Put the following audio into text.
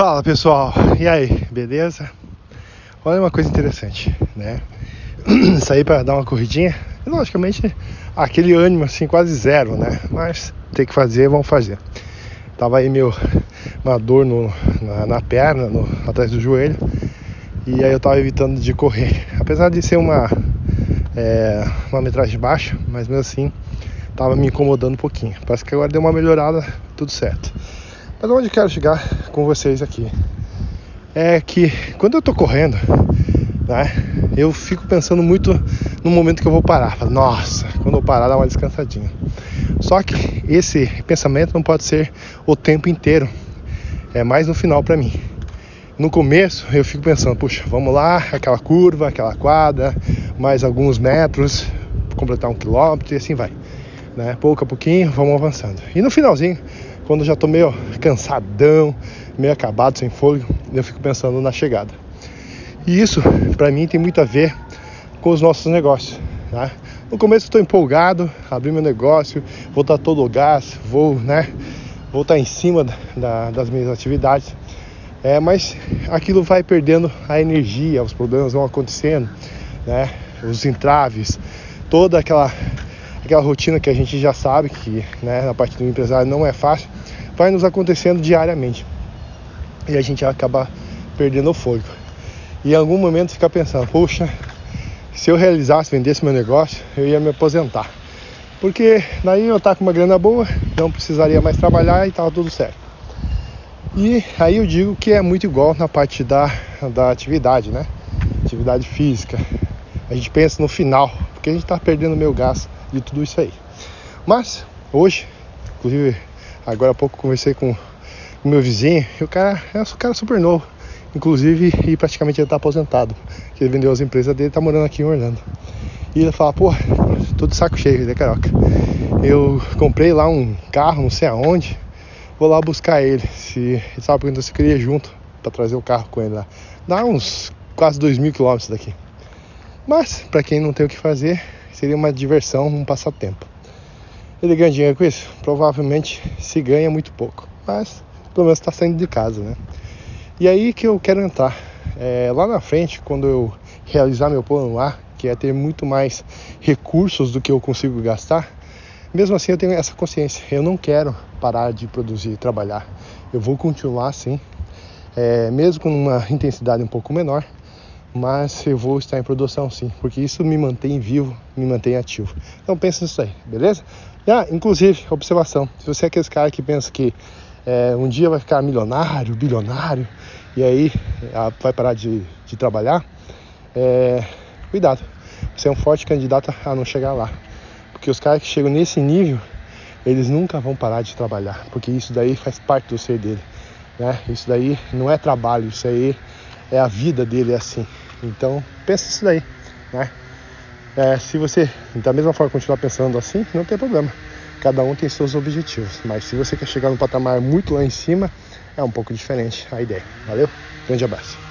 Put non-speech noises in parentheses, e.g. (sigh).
Fala pessoal, e aí, beleza? Olha uma coisa interessante, né? (clears throat) Saí para dar uma corridinha, logicamente aquele ânimo assim quase zero, né? Mas tem que fazer, vamos fazer. Tava aí meu, uma dor no, na, na perna, no, atrás do joelho, e aí eu tava evitando de correr. Apesar de ser uma, é, uma metragem baixa, mas mesmo assim tava me incomodando um pouquinho. Parece que agora deu uma melhorada, tudo certo. Mas onde eu quero chegar com vocês aqui é que quando eu tô correndo, né, eu fico pensando muito no momento que eu vou parar. Nossa, quando eu parar, dá uma descansadinha. Só que esse pensamento não pode ser o tempo inteiro, é mais no final para mim. No começo eu fico pensando, puxa, vamos lá, aquela curva, aquela quadra, mais alguns metros, completar um quilômetro e assim vai. Né? Pouco a pouquinho, vamos avançando. E no finalzinho, quando eu já tô meio cansadão, meio acabado, sem fôlego, eu fico pensando na chegada. E isso, para mim, tem muito a ver com os nossos negócios. Tá? No começo estou empolgado, abri meu negócio, vou dar todo o gás, vou, né, vou estar em cima da, das minhas atividades. É, mas aquilo vai perdendo a energia, os problemas vão acontecendo, né, os entraves, toda aquela aquela rotina que a gente já sabe que né, na parte do empresário não é fácil, vai nos acontecendo diariamente. E a gente acaba perdendo o fôlego. E em algum momento fica pensando, poxa, se eu realizasse, vendesse meu negócio, eu ia me aposentar. Porque daí eu estar com uma grana boa, não precisaria mais trabalhar e estava tudo certo. E aí eu digo que é muito igual na parte da, da atividade, né? Atividade física. A gente pensa no final, porque a gente está perdendo meu gasto de tudo isso aí. Mas hoje, inclusive agora há pouco conversei com o meu vizinho, e o cara é um cara super novo, inclusive e praticamente ele está aposentado, que ele vendeu as empresas dele, está morando aqui em Orlando. E ele fala, pô, tô de saco cheio, né, Caroca? Eu comprei lá um carro, não sei aonde, vou lá buscar ele. Se ele sabe perguntando se queria ir junto para trazer o carro com ele lá. Dá uns quase dois mil quilômetros daqui. Mas, para quem não tem o que fazer, seria uma diversão, um passatempo. Ele ganha dinheiro com isso? Provavelmente se ganha muito pouco, mas pelo menos está saindo de casa, né? E aí que eu quero entrar. É, lá na frente, quando eu realizar meu plano lá, que é ter muito mais recursos do que eu consigo gastar, mesmo assim eu tenho essa consciência. Eu não quero parar de produzir, trabalhar. Eu vou continuar assim, é, mesmo com uma intensidade um pouco menor, mas eu vou estar em produção sim, porque isso me mantém vivo, me mantém ativo. Então pensa nisso aí, beleza? Ah, inclusive, observação, se você é aquele cara que pensa que é, um dia vai ficar milionário, bilionário, e aí ah, vai parar de, de trabalhar, é, cuidado, você é um forte candidato a não chegar lá. Porque os caras que chegam nesse nível, eles nunca vão parar de trabalhar, porque isso daí faz parte do ser dele. Né? Isso daí não é trabalho, isso aí é a vida dele é assim. Então pensa isso daí, né? É, se você da mesma forma continuar pensando assim, não tem problema. Cada um tem seus objetivos, mas se você quer chegar num patamar muito lá em cima, é um pouco diferente a ideia. Valeu? Grande abraço.